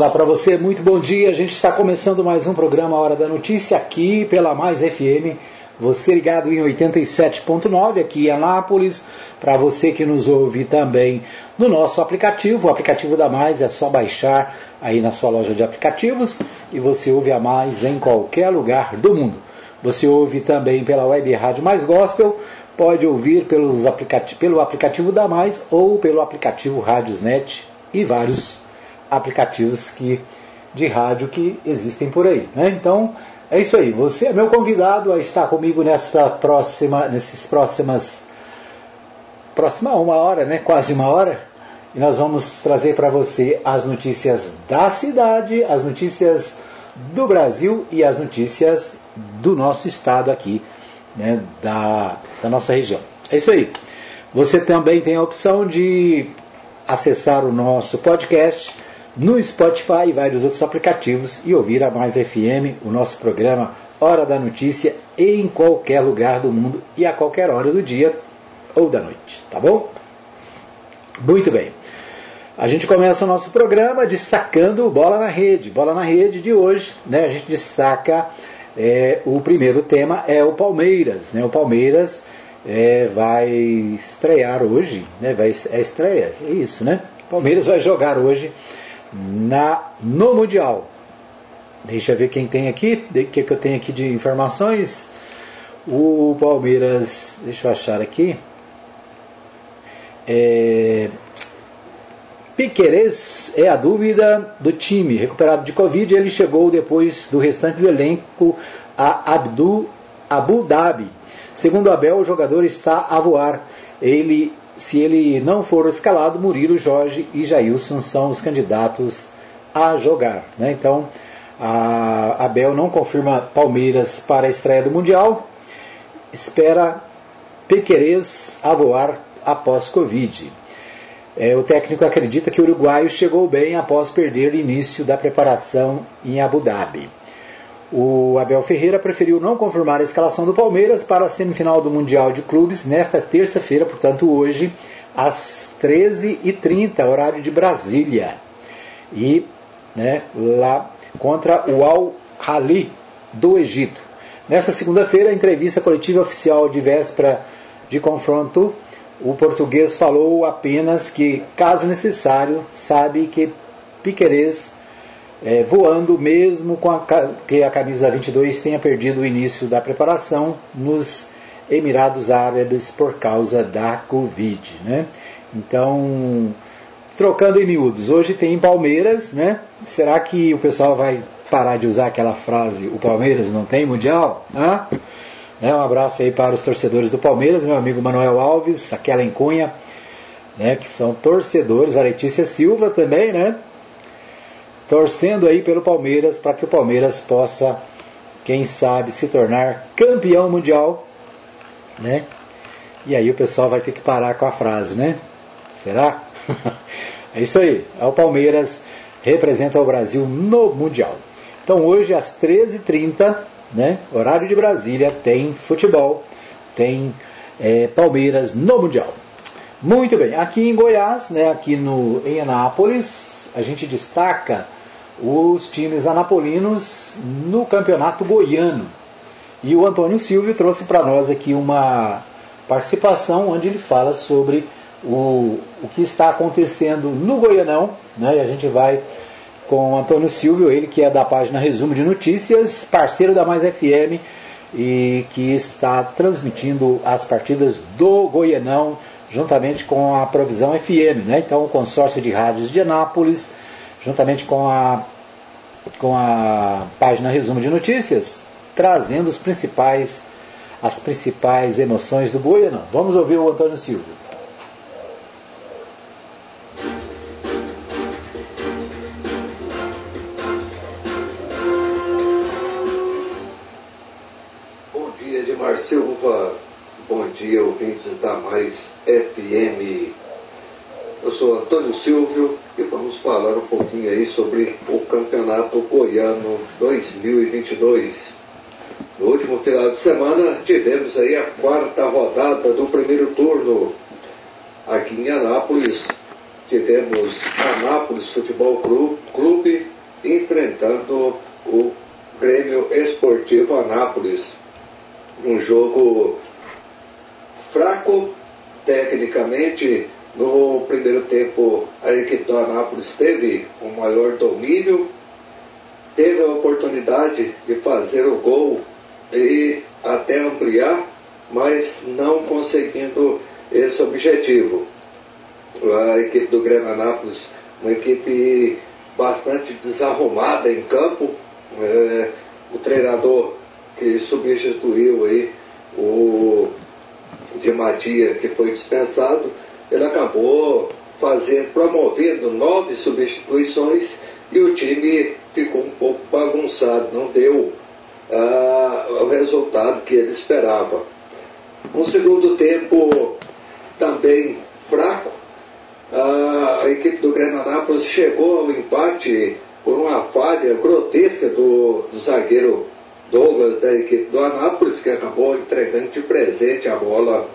Olá para você, muito bom dia. A gente está começando mais um programa Hora da Notícia aqui pela Mais FM. Você ligado em 87.9 aqui em Anápolis. Para você que nos ouve também no nosso aplicativo, o aplicativo da Mais é só baixar aí na sua loja de aplicativos e você ouve a Mais em qualquer lugar do mundo. Você ouve também pela web Rádio Mais Gospel, pode ouvir pelos aplicati pelo aplicativo da Mais ou pelo aplicativo Rádiosnet e vários aplicativos que, de rádio que existem por aí. Né? Então, é isso aí. Você é meu convidado a estar comigo nesta próxima, nesses próximas próxima uma hora, né? Quase uma hora. E nós vamos trazer para você as notícias da cidade, as notícias do Brasil e as notícias do nosso estado aqui, né? Da, da nossa região. É isso aí. Você também tem a opção de acessar o nosso podcast no Spotify e vários outros aplicativos e ouvir a Mais FM, o nosso programa Hora da Notícia, em qualquer lugar do mundo e a qualquer hora do dia ou da noite, tá bom? Muito bem. A gente começa o nosso programa destacando Bola na Rede. Bola na Rede de hoje, né, a gente destaca é, o primeiro tema é o Palmeiras. Né, o Palmeiras é, vai estrear hoje, né, vai, é estreia, é isso, né? O Palmeiras vai jogar hoje na, no Mundial. Deixa eu ver quem tem aqui, o que, que eu tenho aqui de informações. O Palmeiras, deixa eu achar aqui. É, Piquerez é a dúvida do time. Recuperado de Covid, ele chegou depois do restante do elenco a Abdu, Abu Dhabi. Segundo Abel, o jogador está a voar. Ele se ele não for escalado, Murilo, Jorge e Jailson são os candidatos a jogar. Né? Então, a Abel não confirma Palmeiras para a estreia do Mundial, espera Pequerez a voar após Covid. É, o técnico acredita que o uruguaio chegou bem após perder o início da preparação em Abu Dhabi. O Abel Ferreira preferiu não confirmar a escalação do Palmeiras para a semifinal do Mundial de Clubes nesta terça-feira, portanto hoje, às 13h30, horário de Brasília. E né, lá contra o Al-Hali do Egito. Nesta segunda-feira, entrevista coletiva oficial de véspera de confronto, o português falou apenas que, caso necessário, sabe que Piquerez é, voando, mesmo com a, que a camisa 22 tenha perdido o início da preparação nos Emirados Árabes por causa da Covid. Né? Então, trocando em miúdos, hoje tem Palmeiras, né? Será que o pessoal vai parar de usar aquela frase, o Palmeiras não tem Mundial? Hã? Né? Um abraço aí para os torcedores do Palmeiras, meu amigo Manuel Alves, aquela em Cunha, né? que são torcedores, a Letícia Silva também, né? Torcendo aí pelo Palmeiras para que o Palmeiras possa, quem sabe, se tornar campeão mundial, né? E aí o pessoal vai ter que parar com a frase, né? Será? é isso aí. É o Palmeiras representa o Brasil no mundial. Então hoje às 13h30, né? Horário de Brasília tem futebol, tem é, Palmeiras no mundial. Muito bem. Aqui em Goiás, né? Aqui no em Anápolis, a gente destaca os times anapolinos no campeonato goiano. E o Antônio Silvio trouxe para nós aqui uma participação onde ele fala sobre o, o que está acontecendo no Goianão. Né? E a gente vai com o Antônio Silvio, ele que é da página Resumo de Notícias, parceiro da Mais FM e que está transmitindo as partidas do Goianão juntamente com a Provisão FM. Né? Então, o consórcio de rádios de Anápolis juntamente com a, com a página Resumo de Notícias, trazendo os principais, as principais emoções do Goiânia. Vamos ouvir o Antônio Silva. Bom dia, ouvintes da Mais FM. Sou Antônio Silvio e vamos falar um pouquinho aí sobre o Campeonato Goiano 2022. No último final de semana tivemos aí a quarta rodada do primeiro turno. Aqui em Anápolis tivemos Anápolis Futebol Clube enfrentando o Grêmio Esportivo Anápolis. Um jogo fraco tecnicamente. No primeiro tempo, a equipe do Anápolis teve um maior domínio, teve a oportunidade de fazer o gol e até ampliar, mas não conseguindo esse objetivo. A equipe do Grêmio Anápolis, uma equipe bastante desarrumada em campo, é, o treinador que substituiu aí o de Madia, que foi dispensado, ele acabou fazendo, promovendo nove substituições e o time ficou um pouco bagunçado, não deu ah, o resultado que ele esperava. Um segundo tempo também fraco, ah, a equipe do Grêmio Anápolis chegou ao empate por uma falha grotesca do, do zagueiro Douglas da equipe do Anápolis, que acabou entregando de presente a bola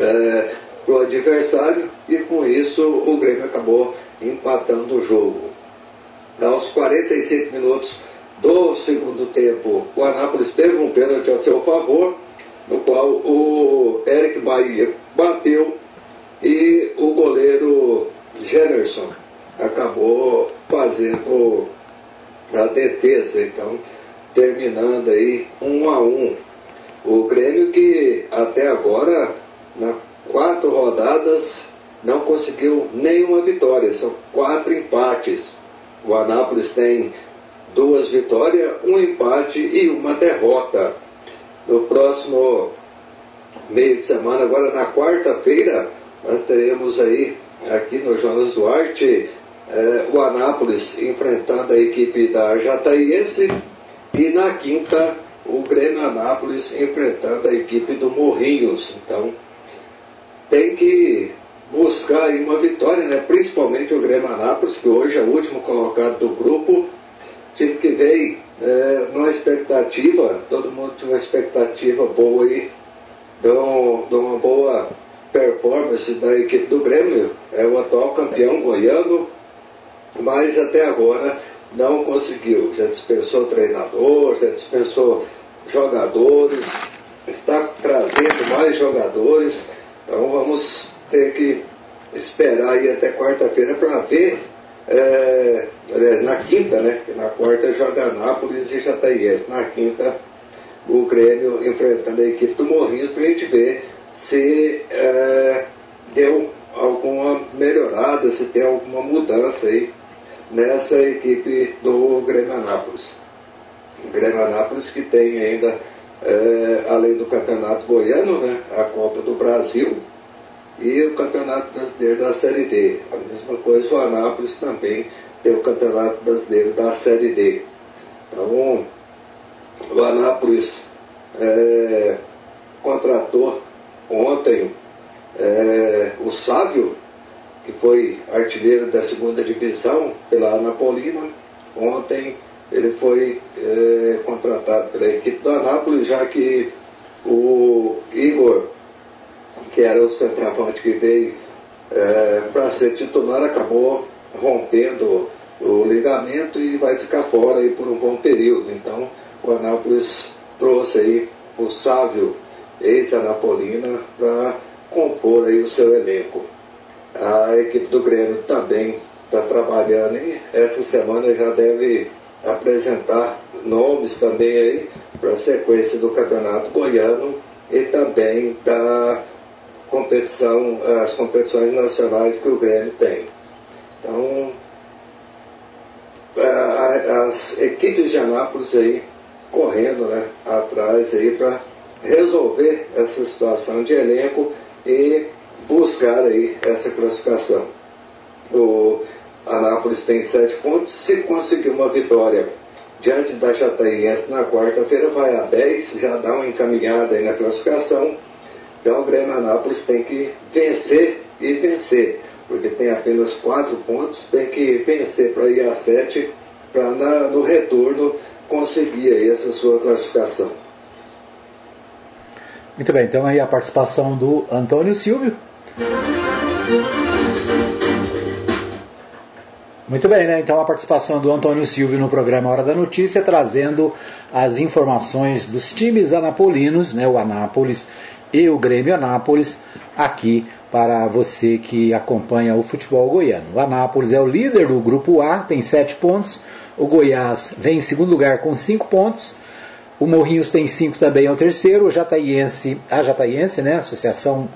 é, para o adversário e com isso o Grêmio acabou empatando o jogo. Aos 45 minutos do segundo tempo, o Anápolis teve um pênalti a seu favor, no qual o Eric Bahia bateu e o goleiro Generson acabou fazendo a defesa. Então, terminando aí um a um. O Grêmio que até agora, nas quatro rodadas, não conseguiu nenhuma vitória, são quatro empates. O Anápolis tem duas vitórias, um empate e uma derrota. No próximo meio de semana, agora na quarta-feira, nós teremos aí, aqui no Jonas Duarte, eh, o Anápolis enfrentando a equipe da Jataiense e na quinta, o Grêmio Anápolis enfrentando a equipe do Morrinhos. Então, tem que buscar aí uma vitória, né? principalmente o Grêmio Anápolis, que hoje é o último colocado do grupo. Time que veio é, numa expectativa, todo mundo tinha uma expectativa boa aí, de, um, de uma boa performance da equipe do Grêmio, é o atual campeão goiano, mas até agora não conseguiu. Já dispensou treinador, já dispensou jogadores, está trazendo mais jogadores. Então vamos ter que esperar aí até quarta-feira para ver. É, na quinta, né? Na quarta joga Nápoles e Jataiense. Na quinta, o Grêmio enfrentando a equipe do Morrinhos para a gente ver se é, deu alguma melhorada, se tem alguma mudança aí nessa equipe do Grêmio Anápolis. O Grêmio Anápolis que tem ainda, é, além do Campeonato Goiano, né, a Copa do Brasil e o Campeonato Brasileiro da Série D. A mesma coisa o Anápolis também tem o Campeonato Brasileiro da Série D. Então, o Anápolis é, contratou ontem é, o Sábio, que foi artilheiro da segunda divisão pela Anapolina. Ontem ele foi é, contratado pela equipe do Anápolis, já que o Igor, que era o centroavante que veio é, para ser titular, acabou rompendo o ligamento e vai ficar fora aí por um bom período. Então o Anápolis trouxe aí o Sávio, ex-Anapolina, para compor aí o seu elenco. A equipe do Grêmio também está trabalhando e essa semana já deve apresentar nomes também aí para a sequência do Campeonato Goiano e também da competição, as competições nacionais que o Grêmio tem. Então, as equipes de Anápolis aí correndo né, atrás aí para resolver essa situação de elenco e buscar aí essa classificação. O Anápolis tem sete pontos, se conseguir uma vitória diante da Jataiense na quarta-feira vai a 10, já dá uma encaminhada aí na classificação. Então o Grêmio Anápolis tem que vencer e vencer, porque tem apenas quatro pontos, tem que vencer para ir a sete, para no retorno conseguir aí essa sua classificação. Muito bem, então aí a participação do Antônio Silvio. Muito bem, né? Então a participação do Antônio Silvio no programa Hora da Notícia, trazendo as informações dos times anapolinos, né? O Anápolis e o Grêmio Anápolis, aqui para você que acompanha o futebol goiano. O Anápolis é o líder do grupo A, tem 7 pontos. O Goiás vem em segundo lugar com 5 pontos. O Morrinhos tem 5 também, é o terceiro. O Jataiense, a Jataiense, né? Associação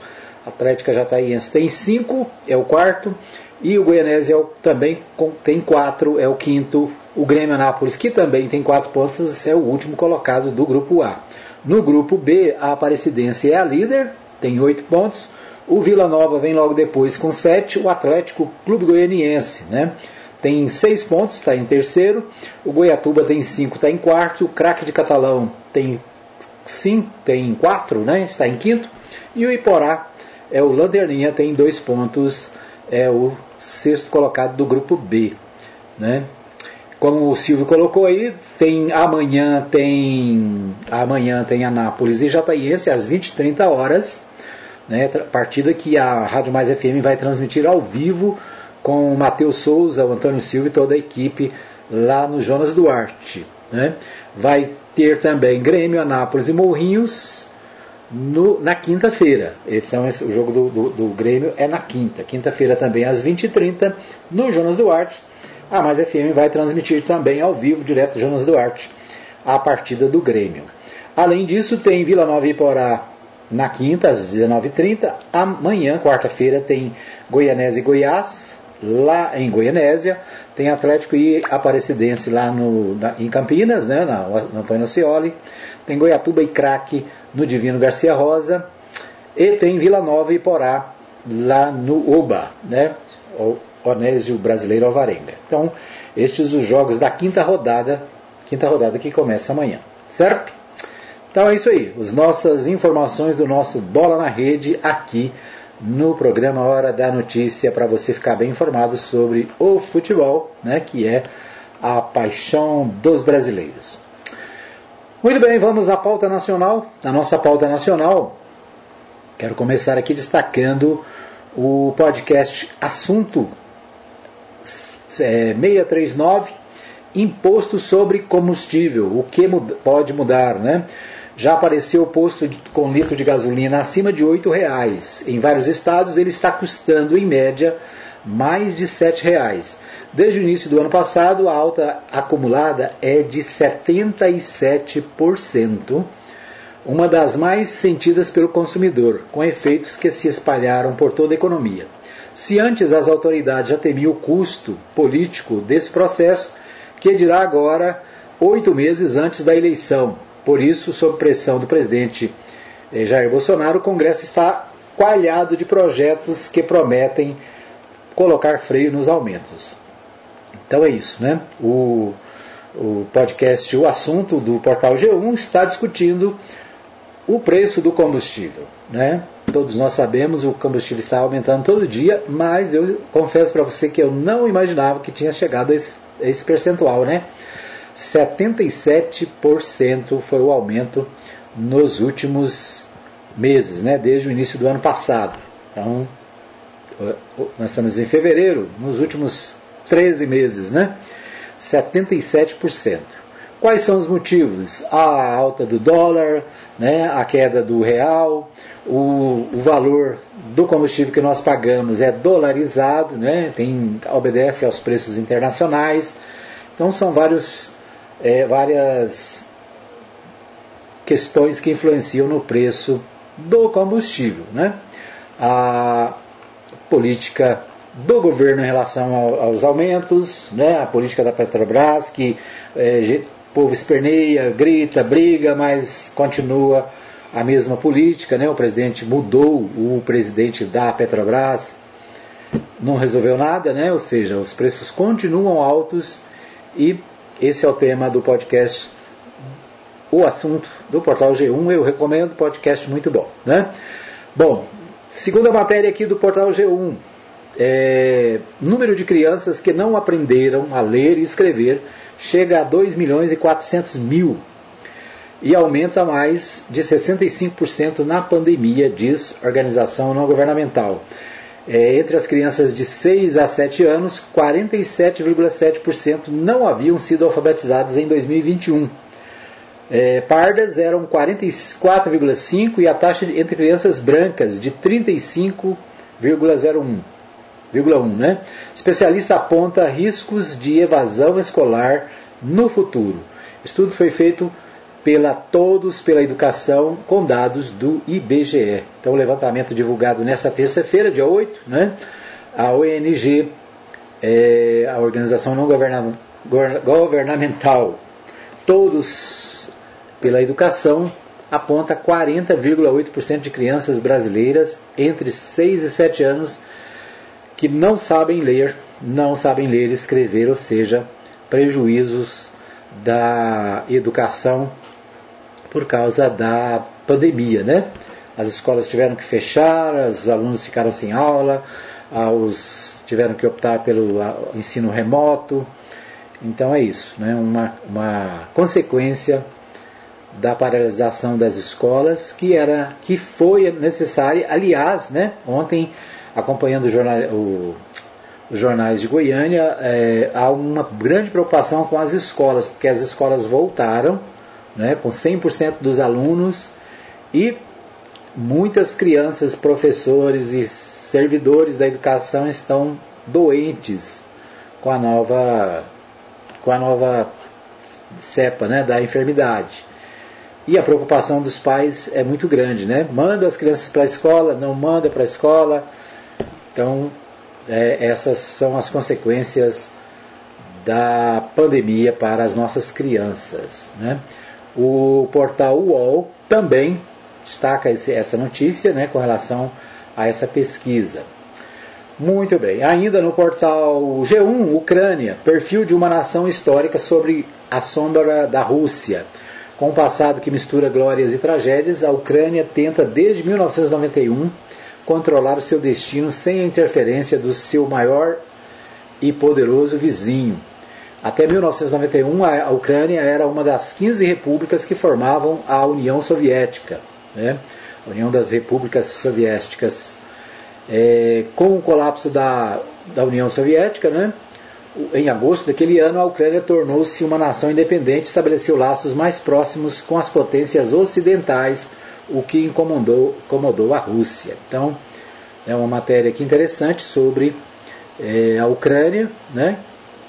Atlética Jataiense tem 5, é o quarto. E o Goianese é também tem quatro, é o quinto. O Grêmio Anápolis, que também tem quatro pontos, é o último colocado do grupo A. No grupo B, a Aparecidense é a líder, tem oito pontos. O Vila Nova vem logo depois com sete. O Atlético Clube Goianiense, né? Tem seis pontos, está em terceiro. O Goiatuba tem cinco, está em quarto. O Craque de Catalão tem cinco, tem quatro, né? Está em quinto. E o Iporá é o Lanterninha, tem dois pontos, é o sexto colocado do grupo B. Né? Como o Silvio colocou aí, tem amanhã tem amanhã tem Anápolis e Jataiense às 20 h 30 horas, né? Partida que a Rádio Mais FM vai transmitir ao vivo com o Matheus Souza, o Antônio Silva e toda a equipe lá no Jonas Duarte, né? Vai ter também Grêmio, Anápolis e Morrinhos no, na quinta-feira. Então, o jogo do, do, do, Grêmio é na quinta. Quinta-feira também às 20h30, no Jonas Duarte. A Mais FM vai transmitir também ao vivo, direto do Jonas Duarte, a partida do Grêmio. Além disso, tem Vila Nova e Iporá na quinta, às 19h30. Amanhã, quarta-feira, tem Goianese e Goiás, lá em Goianésia. Tem Atlético e Aparecidense lá no, na, em Campinas, né, na, na Antônio Cioli. Tem Goiatuba e Craque no Divino Garcia Rosa, e tem Vila Nova e Porá, lá no Oba, né? O Onésio Brasileiro Alvarenga. Então, estes os jogos da quinta rodada, quinta rodada que começa amanhã, certo? Então é isso aí, as nossas informações do nosso Bola na Rede aqui no programa Hora da Notícia para você ficar bem informado sobre o futebol, né, que é a paixão dos brasileiros. Muito bem, vamos à pauta nacional. A nossa pauta nacional, quero começar aqui destacando o podcast Assunto 639, Imposto sobre Combustível, o que pode mudar, né? Já apareceu o posto com litro de gasolina acima de R$ reais. Em vários estados ele está custando, em média, mais de R$ reais. Desde o início do ano passado, a alta acumulada é de 77%, uma das mais sentidas pelo consumidor, com efeitos que se espalharam por toda a economia. Se antes as autoridades já temiam o custo político desse processo, que dirá agora oito meses antes da eleição. Por isso, sob pressão do presidente eh, Jair Bolsonaro, o Congresso está coalhado de projetos que prometem colocar freio nos aumentos. Então é isso, né? O, o podcast, o assunto do portal G1 está discutindo o preço do combustível, né? Todos nós sabemos o combustível está aumentando todo dia, mas eu confesso para você que eu não imaginava que tinha chegado a esse, a esse percentual, né? 77% foi o aumento nos últimos meses, né? Desde o início do ano passado. Então, nós estamos em fevereiro, nos últimos 13 meses, né? 77%. Quais são os motivos? A alta do dólar, né? a queda do real, o, o valor do combustível que nós pagamos é dolarizado, né? Tem, obedece aos preços internacionais. Então são vários, é, várias questões que influenciam no preço do combustível. Né? A política do governo em relação ao, aos aumentos, né, a política da Petrobras, que é, o povo esperneia, grita, briga, mas continua a mesma política. Né, o presidente mudou o presidente da Petrobras, não resolveu nada, né, ou seja, os preços continuam altos e esse é o tema do podcast, o assunto do portal G1. Eu recomendo, podcast muito bom. Né? Bom, segunda matéria aqui do portal G1 é, número de crianças que não aprenderam a ler e escrever chega a 2 milhões e 400 mil e aumenta mais de 65% na pandemia, diz organização não governamental. É, entre as crianças de 6 a 7 anos, 47,7% não haviam sido alfabetizadas em 2021. É, pardas eram 44,5% e a taxa entre crianças brancas de 35,01%. Né? Especialista aponta riscos de evasão escolar no futuro. Estudo foi feito pela Todos pela Educação com dados do IBGE. Então, o levantamento divulgado nesta terça-feira, dia 8, né? a ONG, é, a Organização Não Governamental Todos pela Educação, aponta 40,8% de crianças brasileiras entre 6 e 7 anos que não sabem ler, não sabem ler e escrever, ou seja, prejuízos da educação por causa da pandemia, né? As escolas tiveram que fechar, os alunos ficaram sem aula, os tiveram que optar pelo ensino remoto. Então é isso, né? uma, uma consequência da paralisação das escolas que era que foi necessária. Aliás, né? Ontem acompanhando o jornal, o, os jornais de Goiânia, é, há uma grande preocupação com as escolas, porque as escolas voltaram né, com 100% dos alunos e muitas crianças, professores e servidores da educação estão doentes com a nova com a nova cepa né, da enfermidade. E a preocupação dos pais é muito grande, né? Manda as crianças para a escola, não manda para a escola. Então, é, essas são as consequências da pandemia para as nossas crianças. Né? O portal UOL também destaca esse, essa notícia né, com relação a essa pesquisa. Muito bem. Ainda no portal G1, Ucrânia, perfil de uma nação histórica sobre a sombra da Rússia. Com um passado que mistura glórias e tragédias, a Ucrânia tenta desde 1991 controlar o seu destino sem a interferência do seu maior e poderoso vizinho, até 1991, a Ucrânia era uma das 15 repúblicas que formavam a União Soviética, né? a União das Repúblicas Soviéticas. É, com o colapso da, da União Soviética, né? Em agosto daquele ano, a Ucrânia tornou-se uma nação independente e estabeleceu laços mais próximos com as potências ocidentais, o que incomodou, incomodou a Rússia. Então, é uma matéria aqui interessante sobre é, a Ucrânia, né?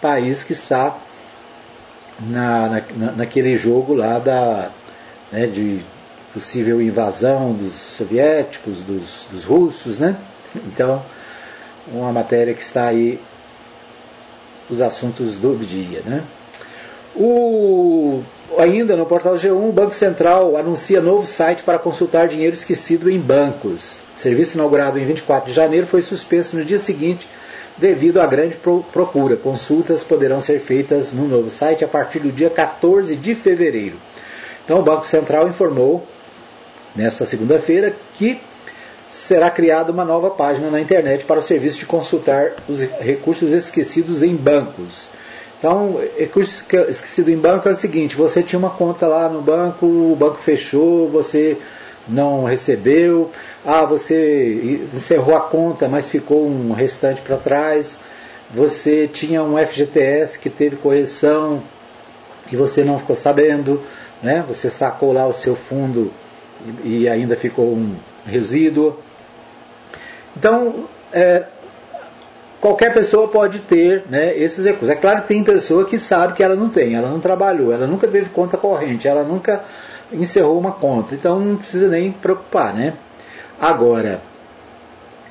país que está na, na, naquele jogo lá da, né, de possível invasão dos soviéticos, dos, dos russos, né? Então, uma matéria que está aí os assuntos do dia, né? O, ainda no portal G1, o Banco Central anuncia novo site para consultar dinheiro esquecido em bancos. Serviço inaugurado em 24 de janeiro foi suspenso no dia seguinte devido à grande procura. Consultas poderão ser feitas no novo site a partir do dia 14 de fevereiro. Então, o Banco Central informou nesta segunda-feira que será criada uma nova página na internet para o serviço de consultar os recursos esquecidos em bancos. Então, recurso esquecido em banco é o seguinte: você tinha uma conta lá no banco, o banco fechou, você não recebeu, ah, você encerrou a conta, mas ficou um restante para trás, você tinha um FGTS que teve correção e você não ficou sabendo, né? você sacou lá o seu fundo e, e ainda ficou um resíduo. Então, é, qualquer pessoa pode ter né, esses recursos. É claro que tem pessoa que sabe que ela não tem, ela não trabalhou, ela nunca teve conta corrente, ela nunca encerrou uma conta, então não precisa nem preocupar, né? Agora,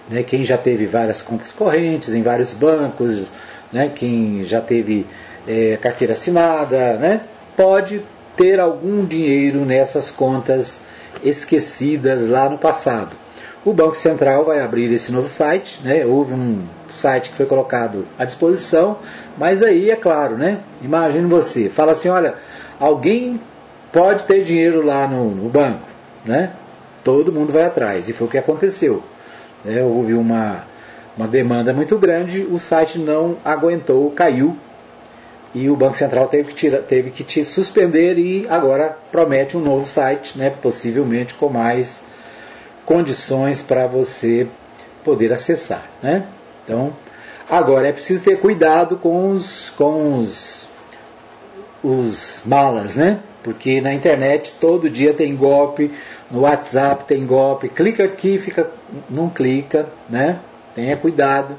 né, quem já teve várias contas correntes em vários bancos, né, quem já teve é, carteira assinada, né, pode ter algum dinheiro nessas contas esquecidas lá no passado. O Banco Central vai abrir esse novo site, né? houve um site que foi colocado à disposição, mas aí é claro, né? imagine você, fala assim, olha, alguém pode ter dinheiro lá no, no banco, né? todo mundo vai atrás. E foi o que aconteceu. É, houve uma, uma demanda muito grande, o site não aguentou, caiu. E o Banco Central teve que, tira, teve que te suspender e agora promete um novo site, né, possivelmente com mais condições para você poder acessar. Né? Então, agora é preciso ter cuidado com os, com os, os malas, né? Porque na internet todo dia tem golpe, no WhatsApp tem golpe, clica aqui, fica, não clica, né? Tenha cuidado.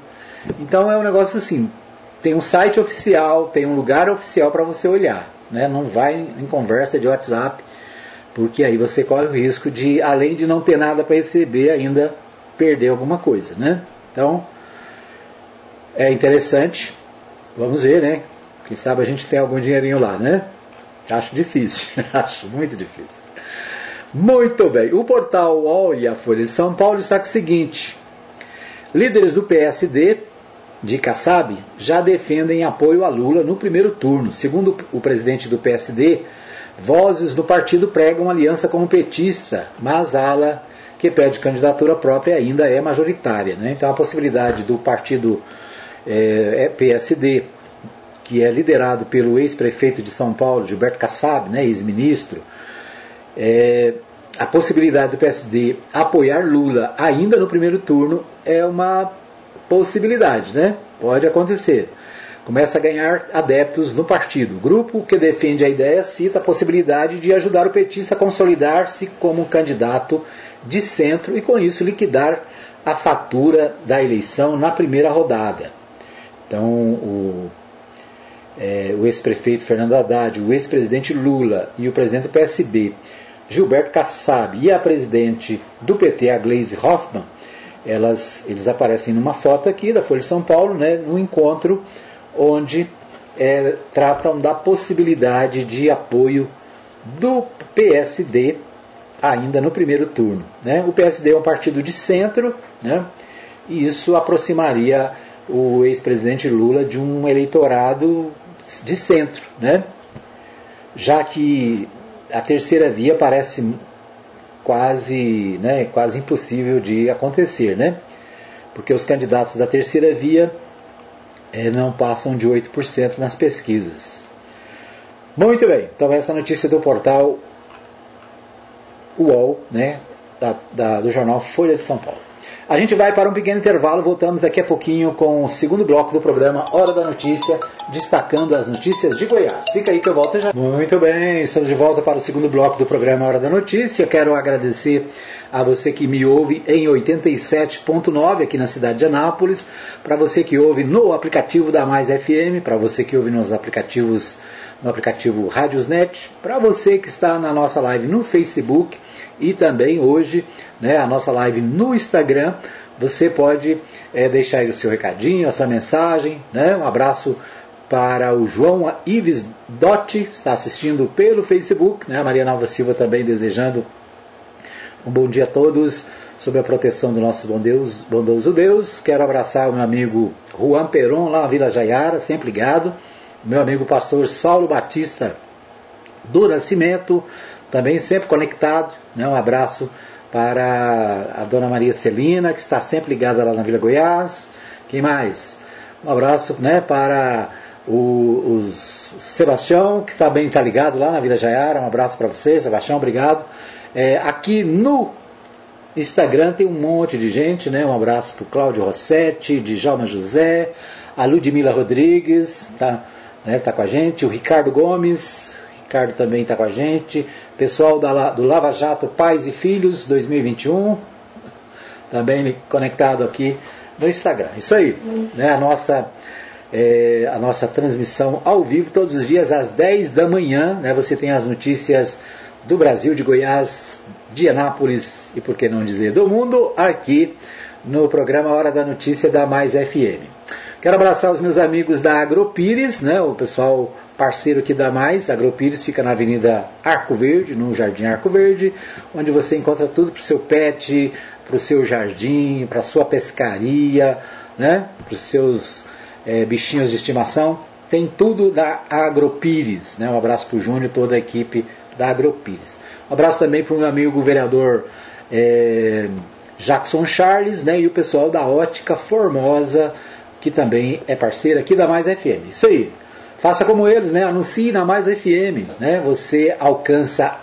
Então é um negócio assim, tem um site oficial, tem um lugar oficial para você olhar, né? Não vai em conversa de WhatsApp, porque aí você corre o risco de, além de não ter nada para receber, ainda perder alguma coisa, né? Então é interessante, vamos ver, né? Quem sabe a gente tem algum dinheirinho lá, né? Acho difícil, acho muito difícil. Muito bem, o portal e a Folha de São Paulo está com o seguinte: líderes do PSD de Kassab já defendem apoio a Lula no primeiro turno. Segundo o presidente do PSD, vozes do partido pregam aliança com o petista, mas a ala que pede candidatura própria ainda é majoritária. Né? Então a possibilidade do partido é, é PSD que é liderado pelo ex-prefeito de São Paulo, Gilberto Kassab, né, ex-ministro, é, a possibilidade do PSD apoiar Lula ainda no primeiro turno é uma possibilidade, né? Pode acontecer. Começa a ganhar adeptos no partido. O grupo que defende a ideia cita a possibilidade de ajudar o petista a consolidar-se como candidato de centro e, com isso, liquidar a fatura da eleição na primeira rodada. Então, o é, o ex-prefeito Fernando Haddad, o ex-presidente Lula e o presidente do PSB, Gilberto Kassab, e a presidente do PT, a Gleisi Hoffmann, elas, eles aparecem numa foto aqui da Folha de São Paulo, né, num encontro onde é, tratam da possibilidade de apoio do PSD ainda no primeiro turno. Né? O PSD é um partido de centro, né? e isso aproximaria o ex-presidente Lula de um eleitorado de centro, né? já que a terceira via parece quase, né, quase impossível de acontecer, né? porque os candidatos da terceira via é, não passam de 8% nas pesquisas. Muito bem, então essa notícia do portal UOL, né, da, da, do jornal Folha de São Paulo. A gente vai para um pequeno intervalo, voltamos daqui a pouquinho com o segundo bloco do programa Hora da Notícia, destacando as notícias de Goiás. Fica aí que eu volto já. Muito bem, estamos de volta para o segundo bloco do programa Hora da Notícia. Quero agradecer a você que me ouve em 87.9 aqui na cidade de Anápolis, para você que ouve no aplicativo da Mais FM, para você que ouve nos aplicativos no aplicativo Radiosnet, para você que está na nossa live no Facebook e também hoje né, a nossa live no Instagram. Você pode é, deixar aí o seu recadinho, a sua mensagem. Né? Um abraço para o João Ives Dotti, está assistindo pelo Facebook. Né? A Maria Nova Silva também desejando um bom dia a todos, sob a proteção do nosso bom Deus, bondoso Deus. Quero abraçar o meu amigo Juan Peron, lá na Vila Jaiara, sempre ligado. Meu amigo pastor Saulo Batista do Nascimento, também sempre conectado. Né? Um abraço para a dona Maria Celina, que está sempre ligada lá na Vila Goiás. Quem mais? Um abraço né, para o, o Sebastião, que também está ligado lá na Vila Jaiara. Um abraço para você, Sebastião, obrigado. É, aqui no Instagram tem um monte de gente, né? Um abraço para o Cláudio Rossetti, Djalma José, a Ludmila Rodrigues, tá, né, tá com a gente, o Ricardo Gomes, Ricardo também está com a gente. Pessoal da, do Lava Jato Pais e Filhos 2021, também conectado aqui no Instagram. Isso aí, né, a, nossa, é, a nossa transmissão ao vivo todos os dias às 10 da manhã. Né, você tem as notícias do Brasil, de Goiás, de Anápolis e por que não dizer do mundo aqui no programa Hora da Notícia da Mais FM. Quero abraçar os meus amigos da Agropires, né, o pessoal parceiro aqui da Mais, Agropires fica na Avenida Arco Verde, no Jardim Arco Verde, onde você encontra tudo para o seu pet, para o seu jardim, para a sua pescaria, né? para os seus é, bichinhos de estimação. Tem tudo da Agropires. Né? Um abraço para o Júnior e toda a equipe da Agropires. Um abraço também para o meu amigo vereador é, Jackson Charles né? e o pessoal da Ótica Formosa, que também é parceiro aqui da Mais FM. Isso aí. Faça como eles, né? Anuncie na Mais FM, né? Você alcança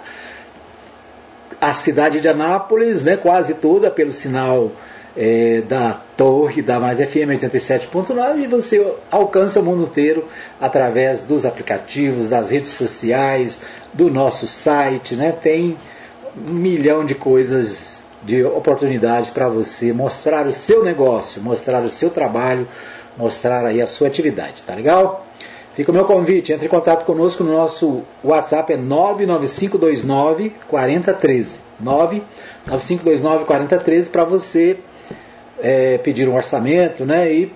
a cidade de Anápolis, né? Quase toda pelo sinal é, da torre da Mais FM 87.9 e você alcança o mundo inteiro através dos aplicativos, das redes sociais, do nosso site, né? Tem um milhão de coisas, de oportunidades para você mostrar o seu negócio, mostrar o seu trabalho, mostrar aí a sua atividade, tá legal? Fica o meu convite, entre em contato conosco no nosso WhatsApp é 99529 4013. 99529 4013 para você é, pedir um orçamento, né? E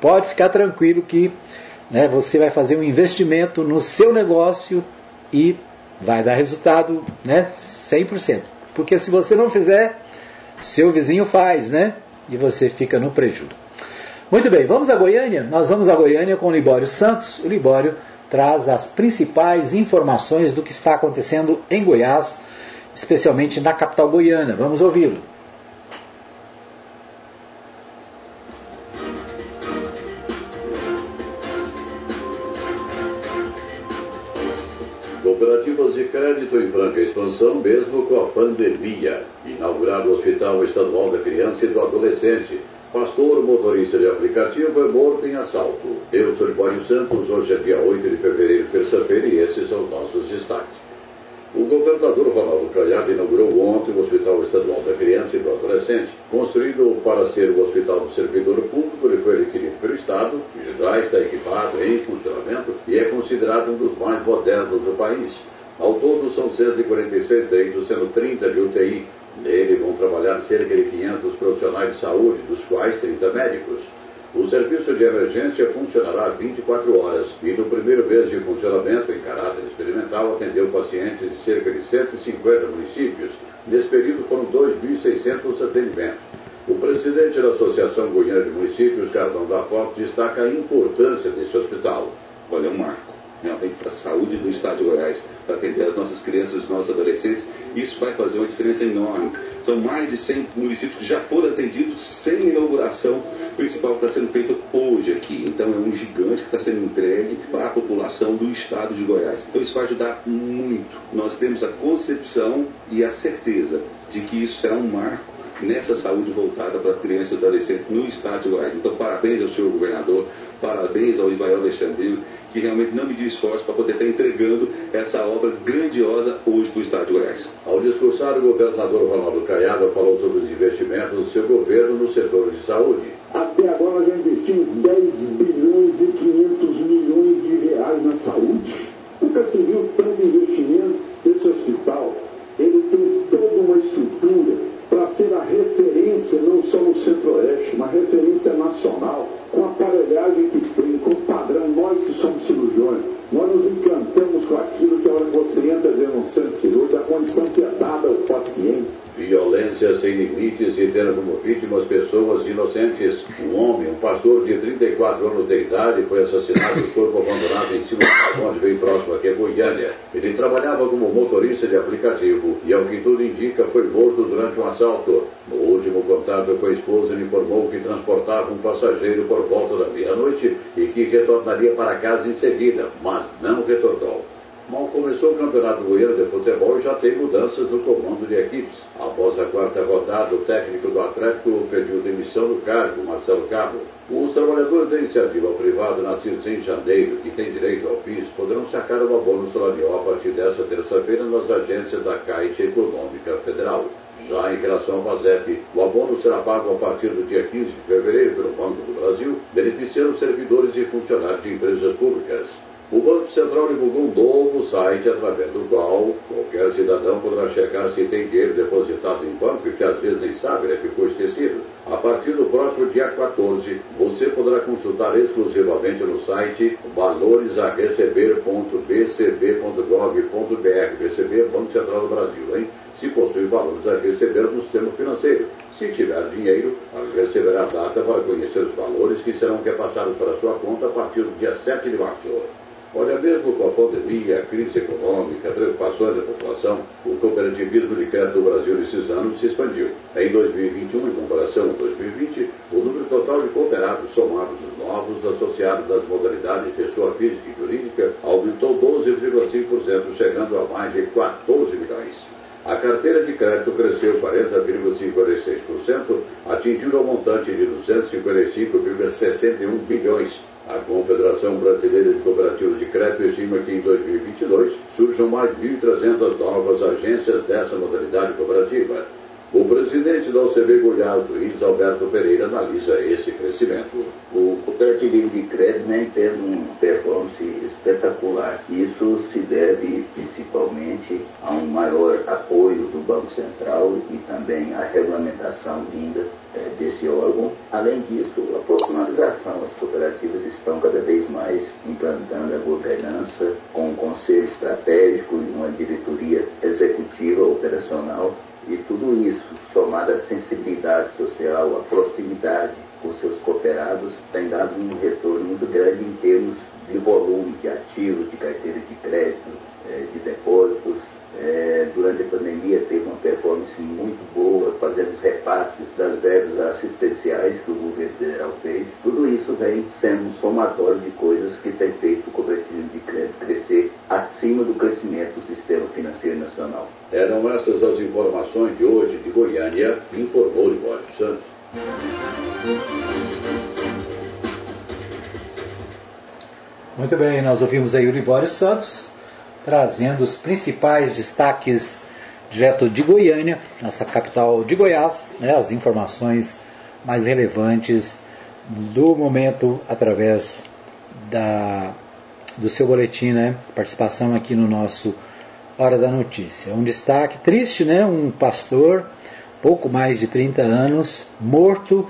pode ficar tranquilo que né, você vai fazer um investimento no seu negócio e vai dar resultado, né? 100%. Porque se você não fizer, seu vizinho faz, né? E você fica no prejuízo. Muito bem, vamos a Goiânia? Nós vamos a Goiânia com o Libório Santos. O Libório traz as principais informações do que está acontecendo em Goiás, especialmente na capital goiana. Vamos ouvi-lo. Expansão, mesmo com a pandemia. Inaugurado o Hospital Estadual da Criança e do Adolescente Pastor motorista de aplicativo é morto em assalto. Eu sou Libório Santos, hoje é dia 8 de fevereiro, terça-feira, e esses são nossos destaques. O governador Ronaldo Caiado inaugurou ontem o Hospital Estadual da Criança e do Adolescente. Construído para ser o Hospital do Servidor Público, ele foi adquirido pelo Estado, já está equipado em funcionamento e é considerado um dos mais modernos do país. Ao todo, são 146 leitos, sendo 30 de UTI, Nele vão trabalhar cerca de 500 profissionais de saúde, dos quais 30 médicos. O serviço de emergência funcionará 24 horas e no primeiro mês de funcionamento, em caráter experimental, atendeu pacientes de cerca de 150 municípios. Nesse período foram 2.600 atendimentos. O presidente da Associação Goiana de Municípios, Cardão da Foto, destaca a importância desse hospital. Olha, marco realmente para a saúde do Estado de Goiás, para atender as nossas crianças, os nossos adolescentes. Isso vai fazer uma diferença enorme. São mais de 100 municípios que já foram atendidos sem inauguração principal que está sendo feita hoje aqui. Então é um gigante que está sendo entregue para a população do Estado de Goiás. Então isso vai ajudar muito. Nós temos a concepção e a certeza de que isso será um marco nessa saúde voltada para a criança e adolescente no estado de Goiás. Então, parabéns ao senhor governador, parabéns ao Ismael Alexandre, que realmente não mediu esforço para poder estar entregando essa obra grandiosa hoje para o estado de Goiás. Ao discursar, o governador Ronaldo Caiado falou sobre os investimentos do seu governo no setor de saúde. Até agora já investimos 10 bilhões e 500 milhões de reais na saúde. Nunca se viu tanto investimento. Esse hospital, ele tem toda uma estrutura para ser a referência não só no Centro-Oeste, uma referência nacional, com a aparelhagem que tem, com o padrão, nós que somos cirurgiões, nós nos encantamos com aquilo que a hora que você entra dentro de centro cirúrgico, a condição que é dada ao paciente, Violência sem limites e tendo como vítimas pessoas inocentes. Um homem, um pastor de 34 anos de idade, foi assassinado e corpo abandonado em cima de uma ponte bem próximo aqui a Goiânia. Ele trabalhava como motorista de aplicativo e, ao que tudo indica, foi morto durante um assalto. No último contato com a esposa, ele informou que transportava um passageiro por volta da meia-noite e que retornaria para casa em seguida, mas não retornou. Mal começou o Campeonato Goiano de Futebol e já tem mudanças no comando de equipes. Após a quarta rodada, o técnico do Atlético pediu demissão do cargo, Marcelo Cabo. Os trabalhadores da iniciativa privada nascidos em janeiro, que têm direito ao PIS, poderão sacar uma bônus salarial a partir desta terça-feira nas agências da Caixa Econômica Federal. Já em relação ao PASEP, o abono será pago a partir do dia 15 de fevereiro pelo Banco do Brasil, beneficiando servidores e funcionários de empresas públicas. O Banco Central divulgou um novo site através do qual qualquer cidadão poderá checar se tem dinheiro depositado em banco que às vezes nem sabe, né? Ficou esquecido. A partir do próximo dia 14, você poderá consultar exclusivamente no site valoresareceber.bcb.gov.br. BCB é Banco Central do Brasil, hein? Se possui valores a receber no sistema financeiro. Se tiver dinheiro, receberá data para conhecer os valores que serão repassados para sua conta a partir do dia 7 de março. Olha, mesmo com a pandemia, a crise econômica, preocupações da população, o cooperativismo de crédito do Brasil nesses anos se expandiu. Em 2021, em comparação com 2020, o número total de cooperados somados os novos associados das modalidades pessoa física e jurídica aumentou 12,5%, chegando a mais de 14 milhões. A carteira de crédito cresceu 40,56% atingiram o montante de 255,61 bilhões. A Confederação Brasileira de Cooperativas de Crédito estima que em 2022 surjam mais de 1.300 novas agências dessa modalidade cooperativa. O presidente da OCB Goiás, Luiz Alberto Pereira, analisa esse crescimento. O cooperativismo de crédito vem tendo uma performance espetacular. Isso se deve principalmente a um maior apoio do Banco Central e também à regulamentação vinda desse órgão. Além disso, a profissionalização. As cooperativas estão cada vez mais implantando a governança com um conselho estratégico e uma diretoria executiva operacional e tudo isso, somado à sensibilidade social, à proximidade com seus cooperados, tem dado um retorno muito grande em termos de volume de ativos, de carteira de crédito, eh, de depósitos. Eh, durante a pandemia teve uma performance muito boa, fazendo os repasses das verbas assistenciais que o governo federal fez. Tudo isso vem sendo um somatório de coisas que tem feito o cooperativismo de crédito crescer acima do crescimento do sistema financeiro nacional. Eram essas as informações de hoje de Goiânia, informou Libório Santos. Muito bem, nós ouvimos aí o Libório Santos trazendo os principais destaques direto de Goiânia, nossa capital de Goiás, né, as informações mais relevantes do momento através da, do seu boletim, né, participação aqui no nosso Hora da Notícia. Um destaque triste, né, um pastor, pouco mais de 30 anos, morto,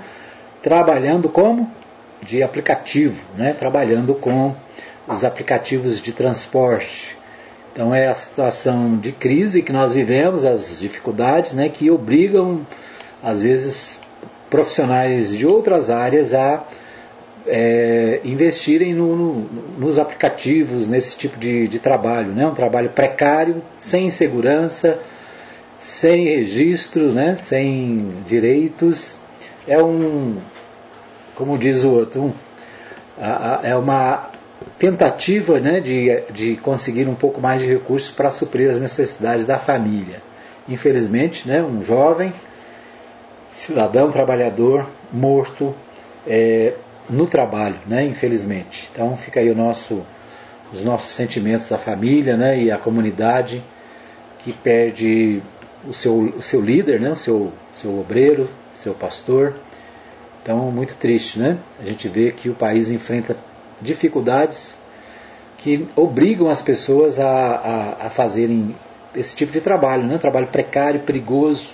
trabalhando como? De aplicativo, né, trabalhando com os aplicativos de transporte. Então é a situação de crise que nós vivemos, as dificuldades né, que obrigam, às vezes, profissionais de outras áreas a é, investirem no, no, nos aplicativos, nesse tipo de, de trabalho. Né? Um trabalho precário, sem segurança, sem registro, né? sem direitos. É um, como diz o outro, um, a, a, é uma tentativa né, de, de conseguir um pouco mais de recursos para suprir as necessidades da família. Infelizmente, né, um jovem, cidadão, trabalhador, morto é, no trabalho, né, infelizmente. Então fica aí o nosso, os nossos sentimentos à família né, e à comunidade que perde o seu, o seu líder, né, o seu, seu obreiro, seu pastor. Então, muito triste, né? A gente vê que o país enfrenta dificuldades que obrigam as pessoas a, a, a fazerem esse tipo de trabalho, né? trabalho precário, perigoso.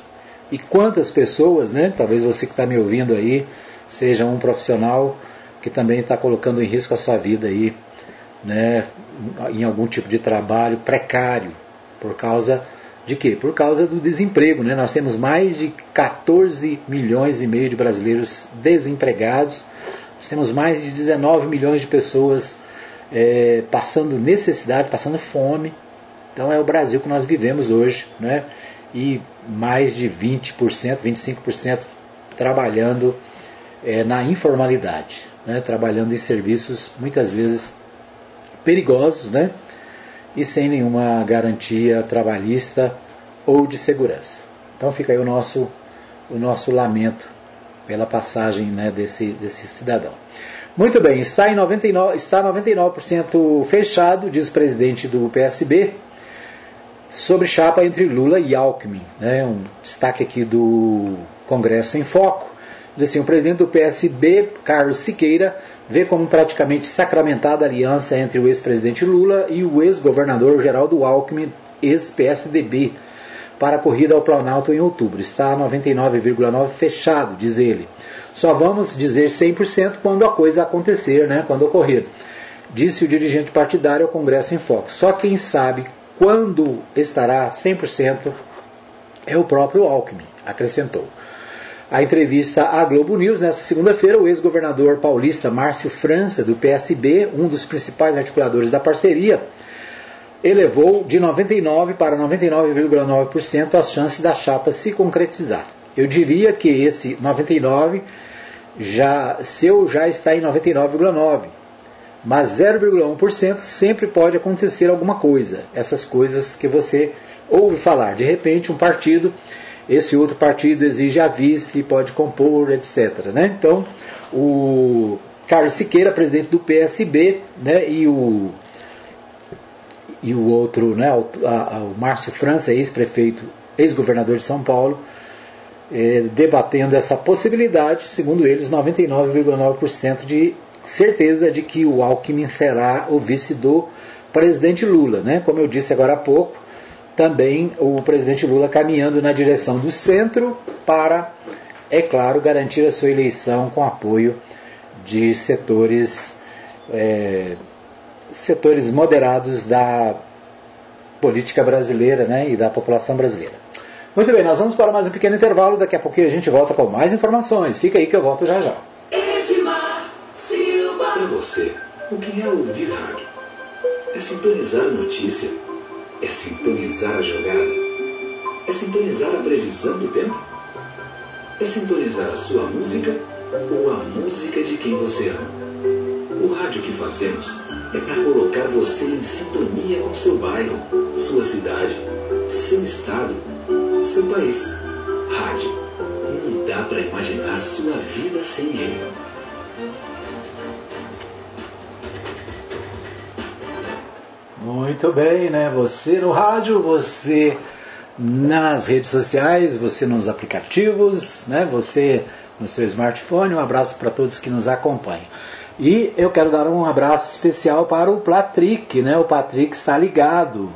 E quantas pessoas, né? talvez você que está me ouvindo aí, seja um profissional que também está colocando em risco a sua vida aí, né? em algum tipo de trabalho precário, por causa de quê? Por causa do desemprego. Né? Nós temos mais de 14 milhões e meio de brasileiros desempregados nós temos mais de 19 milhões de pessoas é, passando necessidade, passando fome. Então é o Brasil que nós vivemos hoje, né? E mais de 20%, 25% trabalhando é, na informalidade, né? trabalhando em serviços muitas vezes perigosos, né? E sem nenhuma garantia trabalhista ou de segurança. Então fica aí o nosso, o nosso lamento pela passagem né, desse, desse cidadão. Muito bem, está em 99%, está 99% fechado, diz o presidente do PSB, sobre chapa entre Lula e Alckmin. Né, um destaque aqui do Congresso em Foco. Diz assim, o presidente do PSB, Carlos Siqueira, vê como praticamente sacramentada a aliança entre o ex-presidente Lula e o ex-governador Geraldo Alckmin, ex-PSDB, para a corrida ao Planalto em outubro. Está a 99,9% fechado, diz ele. Só vamos dizer 100% quando a coisa acontecer, né, quando ocorrer. Disse o dirigente partidário ao Congresso em Foco. Só quem sabe quando estará 100% é o próprio Alckmin, acrescentou. A entrevista à Globo News, nesta segunda-feira, o ex-governador paulista Márcio França, do PSB, um dos principais articuladores da parceria, elevou de 99% para 99,9% as chances da chapa se concretizar. Eu diria que esse 99% já, seu já está em 99,9%. Mas 0,1% sempre pode acontecer alguma coisa. Essas coisas que você ouve falar. De repente, um partido esse outro partido exige a vice, pode compor, etc. Né? Então, o Carlos Siqueira, presidente do PSB, né, e o e o outro, né, o, a, o Márcio França, ex-prefeito, ex-governador de São Paulo, eh, debatendo essa possibilidade, segundo eles, 99,9% de certeza de que o Alckmin será o vice do presidente Lula. Né? Como eu disse agora há pouco, também o presidente Lula caminhando na direção do centro para, é claro, garantir a sua eleição com apoio de setores, é, setores moderados da política brasileira né, e da população brasileira. Muito bem, nós vamos para mais um pequeno intervalo. Daqui a pouquinho a gente volta com mais informações. Fica aí que eu volto já já. Edmar Silva. Para você, o que é ouvir rádio? É sintonizar a notícia? É sintonizar a jogada? É sintonizar a previsão do tempo? É sintonizar a sua música ou a música de quem você ama? O rádio que fazemos é para colocar você em sintonia com seu bairro, sua cidade, seu estado, seu país. Rádio. Não dá para imaginar sua vida sem ele. Muito bem, né? Você no rádio, você nas redes sociais, você nos aplicativos, né? Você no seu smartphone. Um abraço para todos que nos acompanham. E eu quero dar um abraço especial para o Patrick, né? O Patrick está ligado.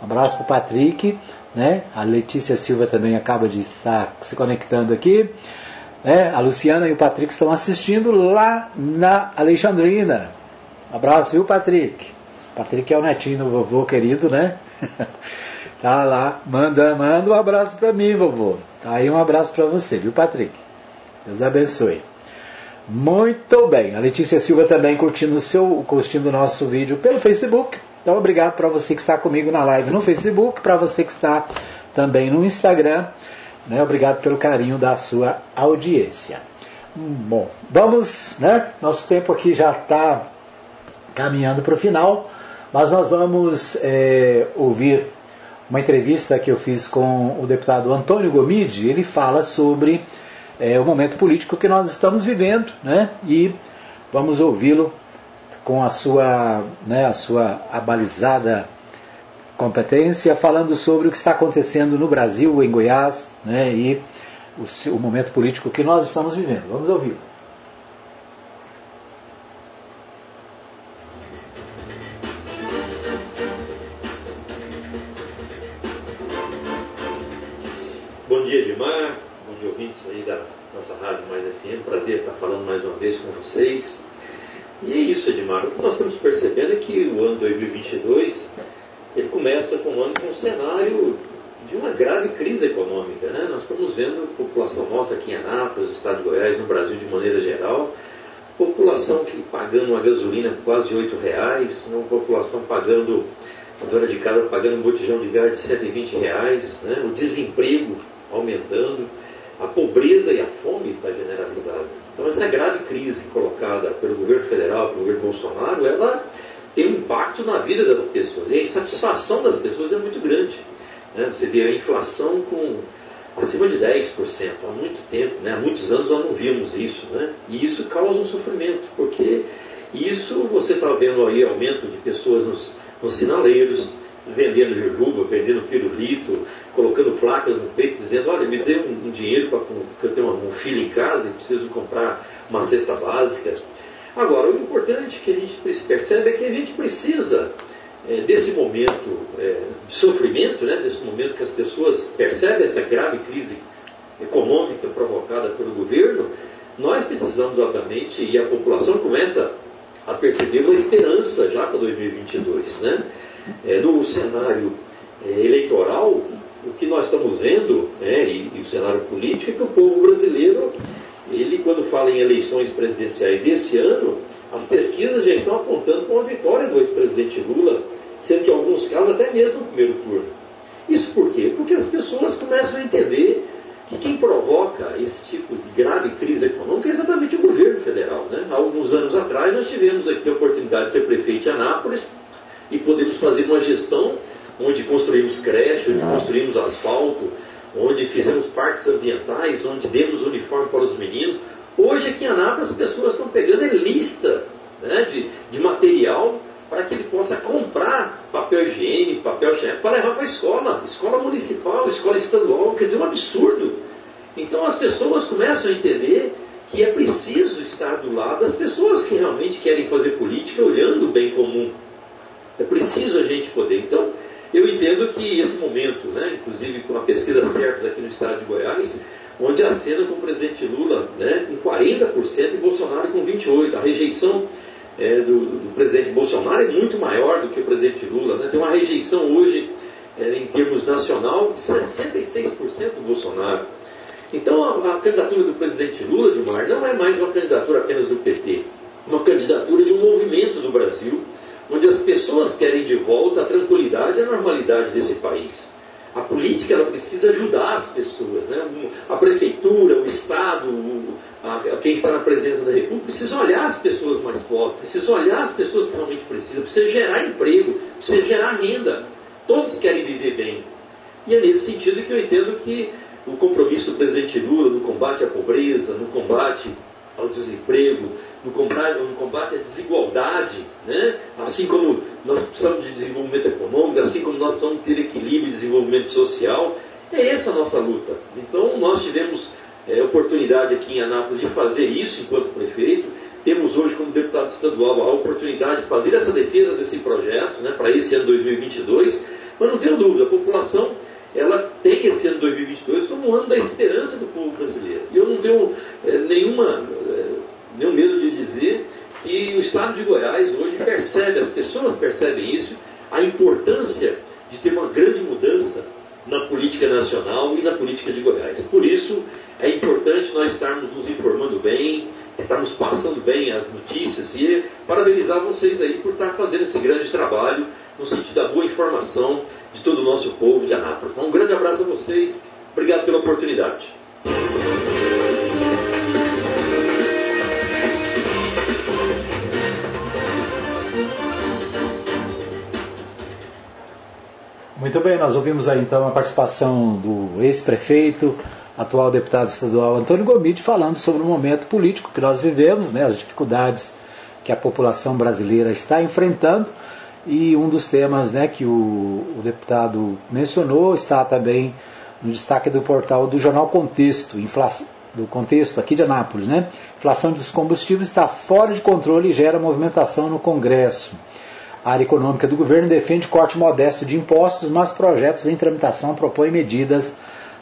Um abraço para o Patrick, né? A Letícia Silva também acaba de estar se conectando aqui. É, a Luciana e o Patrick estão assistindo lá na Alexandrina. Um abraço, viu, Patrick? Patrick é o netinho do vovô querido, né? tá lá, manda, manda um abraço para mim, vovô. Tá aí um abraço para você, viu, Patrick? Deus abençoe. Muito bem. A Letícia Silva também curtindo o seu, curtindo nosso vídeo pelo Facebook. Então, obrigado para você que está comigo na live no Facebook, para você que está também no Instagram. Né? Obrigado pelo carinho da sua audiência. Bom, vamos, né? Nosso tempo aqui já está caminhando para o final, mas nós vamos é, ouvir uma entrevista que eu fiz com o deputado Antônio Gomide. Ele fala sobre é, o momento político que nós estamos vivendo, né? E vamos ouvi-lo com a sua, né, a sua abalizada competência, falando sobre o que está acontecendo no Brasil, em Goiás, né, e o, o momento político que nós estamos vivendo. Vamos ouvi-lo. Começa com um ano com um cenário de uma grave crise econômica. Né? Nós estamos vendo a população nossa aqui em Anápolis, no estado de Goiás, no Brasil de maneira geral, população que pagando uma gasolina quase R$ reais, uma população pagando, a dona de casa pagando um botijão de gás de 120 reais, né? o desemprego aumentando, a pobreza e a fome está generalizada. Então, essa grave crise colocada pelo governo federal, pelo governo Bolsonaro, ela tem um impacto na vida das pessoas. E a insatisfação das pessoas é muito grande. Né? Você vê a inflação com acima de 10% há muito tempo, né? há muitos anos nós não vimos isso. Né? E isso causa um sofrimento, porque isso você está vendo aí aumento de pessoas nos, nos sinaleiros, vendendo jujuba, vendendo pirulito, colocando placas no peito, dizendo, olha, me dê um, um dinheiro para que eu tenho um filho em casa e preciso comprar uma cesta básica. Agora, o importante que a gente percebe é que a gente precisa é, desse momento é, de sofrimento, né, desse momento que as pessoas percebem essa grave crise econômica provocada pelo governo, nós precisamos, obviamente, e a população começa a perceber uma esperança já para 2022. Né? É, no cenário é, eleitoral, o que nós estamos vendo, né, e, e, o cenário político, é que o povo brasileiro, ele quando fala em eleições presidenciais desse ano, as pesquisas já estão apontando para uma vitória do ex-presidente Lula, sendo que em alguns casos até mesmo no primeiro turno. Isso por quê? Porque as pessoas começam a entender que quem provoca esse tipo de grave crise econômica é exatamente o governo federal. Né? Há alguns anos atrás nós tivemos aqui a oportunidade de ser prefeito de Anápolis e podemos fazer uma gestão onde construímos creche, onde construímos asfalto, onde fizemos parques ambientais, onde demos uniforme para os meninos. Hoje aqui em Anápolis as pessoas estão pegando lista né, de, de material para que ele possa comprar papel higiênico, papel higiênico, para levar para a escola, escola municipal, escola estadual, quer dizer, um absurdo. Então as pessoas começam a entender que é preciso estar do lado das pessoas que realmente querem fazer política olhando o bem comum. É preciso a gente poder. Então, eu entendo que esse momento, né, inclusive com a pesquisa certa aqui no estado de Goiás, onde a cena com o presidente Lula né, com 40% e Bolsonaro com 28%. A rejeição é, do, do, presidente Bolsonaro é muito maior do que o presidente Lula. Né? Tem uma rejeição hoje, é, em termos nacional, de 66% do Bolsonaro. Então a, a, candidatura do presidente Lula, de Mar, não é mais uma candidatura apenas do PT, uma candidatura de um movimento do Brasil, onde as pessoas querem de volta a tranquilidade e a normalidade desse país. A política ela precisa ajudar as pessoas. Né? A prefeitura, o Estado, o, a, quem está na presença da República, precisa olhar as pessoas mais pobres, precisa olhar as pessoas que realmente precisam, precisa gerar emprego, precisa gerar renda. Todos querem viver bem. E é nesse sentido que eu entendo que o compromisso do presidente Lula no combate à pobreza, no combate ao desemprego, no combate, no combate à desigualdade, né? assim como nós precisamos de desenvolvimento econômico, assim como nós precisamos ter equilíbrio e desenvolvimento social, é essa a nossa luta. Então nós tivemos é, oportunidade aqui em Anápolis de fazer isso enquanto prefeito, temos hoje como deputado estadual a oportunidade de fazer essa defesa desse projeto né, para esse ano 2022, mas não tenho dúvida, a população ela tem esse ano 2022 como um ano da esperança do povo brasileiro. E eu não tenho é, nenhuma, é, nenhum medo de dizer que o Estado de Goiás hoje percebe, as pessoas percebem isso, a importância de ter uma grande mudança na política nacional e na política de Goiás. Por isso, é importante nós estarmos nos informando bem, estarmos passando bem as notícias e parabenizar vocês aí por estar fazendo esse grande trabalho no sentido da boa informação de todo o nosso povo de Anápolis. Um grande abraço a vocês, obrigado pela oportunidade. Muito bem, nós ouvimos aí então a participação do ex-prefeito, atual deputado estadual Antônio Gomide, falando sobre o momento político que nós vivemos, né, as dificuldades que a população brasileira está enfrentando. E um dos temas né, que o, o deputado mencionou está também no destaque do portal do jornal Contexto, do contexto aqui de Anápolis, né? Inflação dos combustíveis está fora de controle e gera movimentação no Congresso. A área econômica do governo defende corte modesto de impostos, mas projetos em tramitação propõem medidas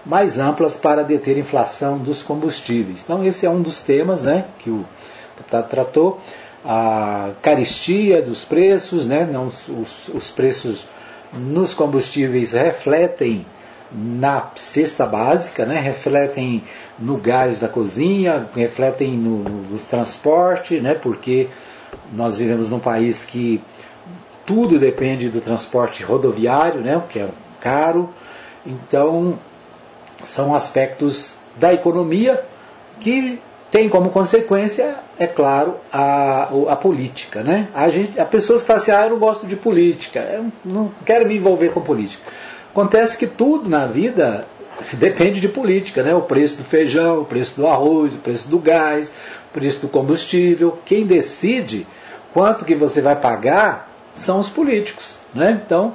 mais amplas para deter a inflação dos combustíveis. Então, esse é um dos temas né, que o deputado tratou. A caristia dos preços, né, não, os, os preços nos combustíveis refletem na cesta básica, né, refletem no gás da cozinha, refletem no, no transporte, né, porque nós vivemos num país que tudo depende do transporte rodoviário, né, que é caro. Então, são aspectos da economia que tem como consequência, é claro, a, a política. Né? A, gente, há pessoas que falam assim, ah, eu não gosto de política, eu não quero me envolver com política. Acontece que tudo na vida depende de política, né? o preço do feijão, o preço do arroz, o preço do gás, o preço do combustível. Quem decide quanto que você vai pagar são os políticos. Né? Então,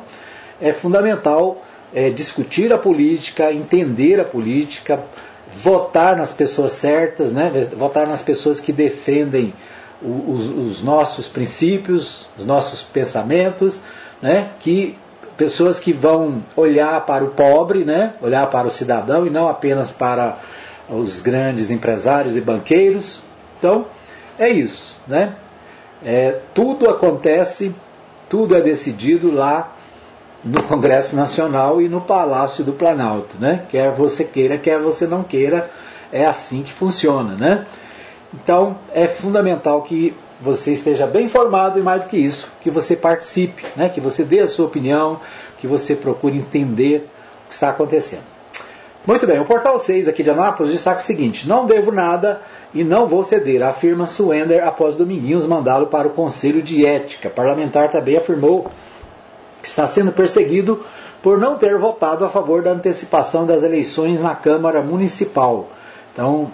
é fundamental é, discutir a política, entender a política, votar nas pessoas certas, né? votar nas pessoas que defendem os, os nossos princípios, os nossos pensamentos, né? que pessoas que vão olhar para o pobre, né? olhar para o cidadão e não apenas para os grandes empresários e banqueiros. Então, é isso. Né? É, tudo acontece, tudo é decidido lá no Congresso Nacional e no Palácio do Planalto, né? Quer você queira, quer você não queira, é assim que funciona, né? Então é fundamental que você esteja bem informado e mais do que isso, que você participe, né? Que você dê a sua opinião, que você procure entender o que está acontecendo. Muito bem, o Portal 6 aqui de Anápolis destaca o seguinte: não devo nada e não vou ceder, afirma Suender após Dominguinhos mandá-lo para o Conselho de Ética. O parlamentar também afirmou está sendo perseguido por não ter votado a favor da antecipação das eleições na Câmara Municipal. Então,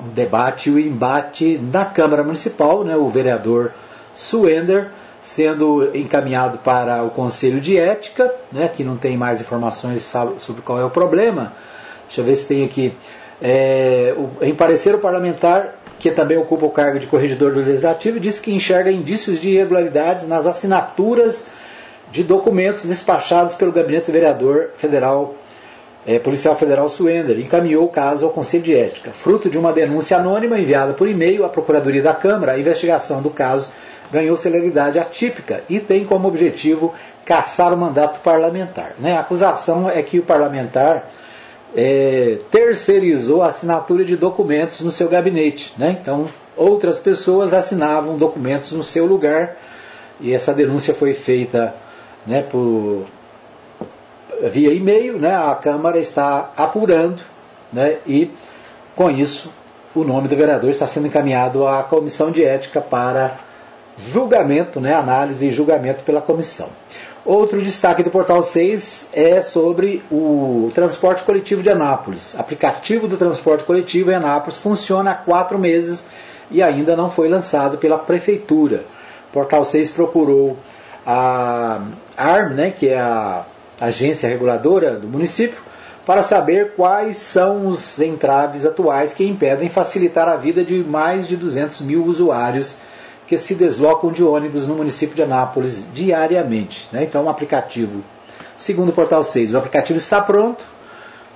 o debate e o embate na Câmara Municipal, né, o vereador Suender sendo encaminhado para o Conselho de Ética, né, que não tem mais informações sobre qual é o problema. Deixa eu ver se tem aqui. É, o, em parecer o parlamentar, que também ocupa o cargo de corregedor do Legislativo, disse que enxerga indícios de irregularidades nas assinaturas de documentos despachados pelo gabinete do vereador federal, é, policial federal Suender. Encaminhou o caso ao Conselho de Ética. Fruto de uma denúncia anônima enviada por e-mail à Procuradoria da Câmara, a investigação do caso ganhou celeridade atípica e tem como objetivo caçar o mandato parlamentar. Né? A acusação é que o parlamentar é, terceirizou a assinatura de documentos no seu gabinete. Né? Então, outras pessoas assinavam documentos no seu lugar e essa denúncia foi feita né, por, via e-mail. Né? A Câmara está apurando né? e, com isso, o nome do vereador está sendo encaminhado à Comissão de Ética para julgamento, né, análise e julgamento pela comissão. Outro destaque do Portal 6 é sobre o transporte coletivo de Anápolis. O aplicativo do transporte coletivo em Anápolis funciona há quatro meses e ainda não foi lançado pela Prefeitura. O Portal 6 procurou a ARM, né, que é a agência reguladora do município, para saber quais são os entraves atuais que impedem facilitar a vida de mais de 200 mil usuários que se deslocam de ônibus no município de Anápolis diariamente. Né? Então, o um aplicativo, segundo o Portal 6, o aplicativo está pronto,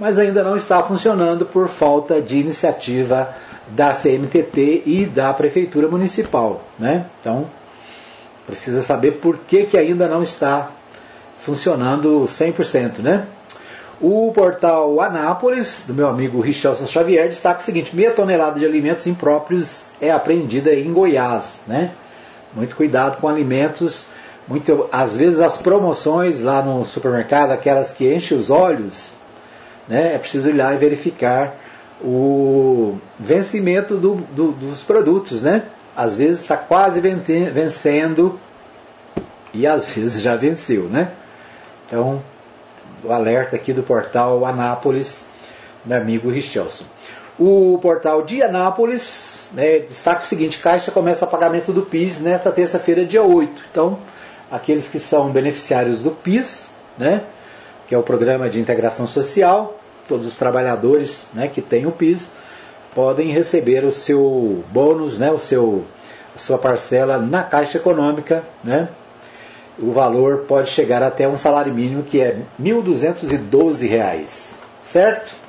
mas ainda não está funcionando por falta de iniciativa da CMTT e da Prefeitura Municipal. Né? Então, precisa saber por que, que ainda não está funcionando 100%. Né? O portal Anápolis, do meu amigo Richelson Xavier, destaca o seguinte: meia tonelada de alimentos impróprios é apreendida em Goiás. Né? Muito cuidado com alimentos. Muito, às vezes as promoções lá no supermercado, aquelas que enchem os olhos, né? é preciso ir lá e verificar o vencimento do, do, dos produtos. Né? Às vezes está quase vencendo e às vezes já venceu. Né? Então, o alerta aqui do portal Anápolis, meu amigo Richelson. O portal de Anápolis né, destaca o seguinte: Caixa começa o pagamento do PIS nesta terça-feira, dia 8. Então, aqueles que são beneficiários do PIS, né, que é o Programa de Integração Social, todos os trabalhadores né, que têm o PIS, podem receber o seu bônus, né, o seu, a sua parcela na Caixa Econômica, né, o valor pode chegar até um salário mínimo que é R$ 1.212, certo?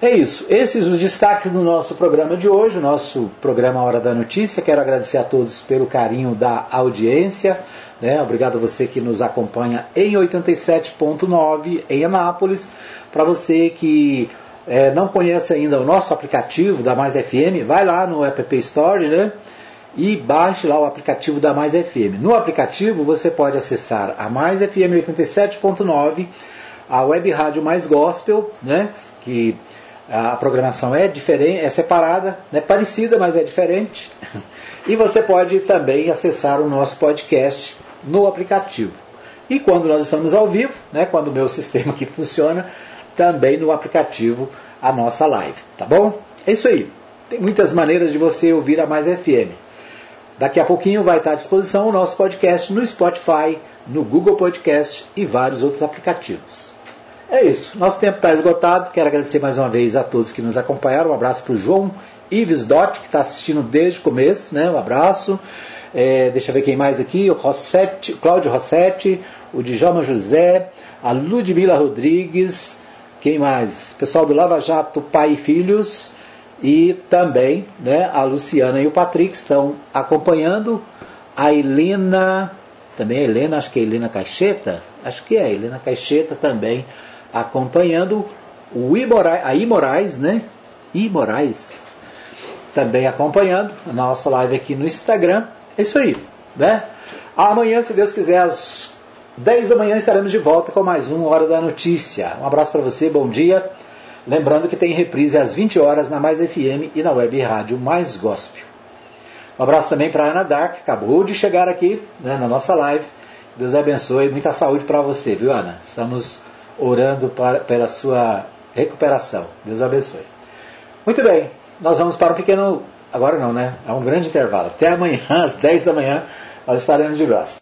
É isso. Esses os destaques do nosso programa de hoje, o nosso programa Hora da Notícia. Quero agradecer a todos pelo carinho da audiência. Né? Obrigado a você que nos acompanha em 87.9 em Anápolis. Para você que é, não conhece ainda o nosso aplicativo da Mais FM, vai lá no App Store, né? E baixe lá o aplicativo da Mais FM. No aplicativo você pode acessar a Mais FM 87.9, a Web Rádio Mais Gospel, né, que a programação é diferente, é separada, é né, parecida, mas é diferente. E você pode também acessar o nosso podcast no aplicativo. E quando nós estamos ao vivo, né, quando o meu sistema aqui funciona, também no aplicativo a nossa live, tá bom? É isso aí. Tem muitas maneiras de você ouvir a Mais FM. Daqui a pouquinho vai estar à disposição o nosso podcast no Spotify, no Google Podcast e vários outros aplicativos. É isso, nosso tempo está esgotado. Quero agradecer mais uma vez a todos que nos acompanharam. Um abraço para o João Ives Dot, que está assistindo desde o começo. Né? Um abraço. É, deixa eu ver quem mais aqui: o Rossetti, Cláudio Rossetti, o Djalma José, a Ludmila Rodrigues. Quem mais? Pessoal do Lava Jato Pai e Filhos e também né, a Luciana e o Patrick estão acompanhando. A Helena, também a Helena, acho que é a Helena Caixeta, acho que é a Helena Caixeta também acompanhando. O a I Moraes, né? I Moraes também acompanhando a nossa live aqui no Instagram. É isso aí, né? Amanhã, se Deus quiser, às 10 da manhã estaremos de volta com mais um Hora da Notícia. Um abraço para você, bom dia. Lembrando que tem reprise às 20 horas na Mais FM e na web rádio Mais Gospel. Um abraço também para a Ana Dark, que acabou de chegar aqui né, na nossa live. Deus abençoe. Muita saúde para você, viu, Ana? Estamos orando para, pela sua recuperação. Deus abençoe. Muito bem, nós vamos para um pequeno. Agora não, né? É um grande intervalo. Até amanhã, às 10 da manhã, nós estaremos de braço.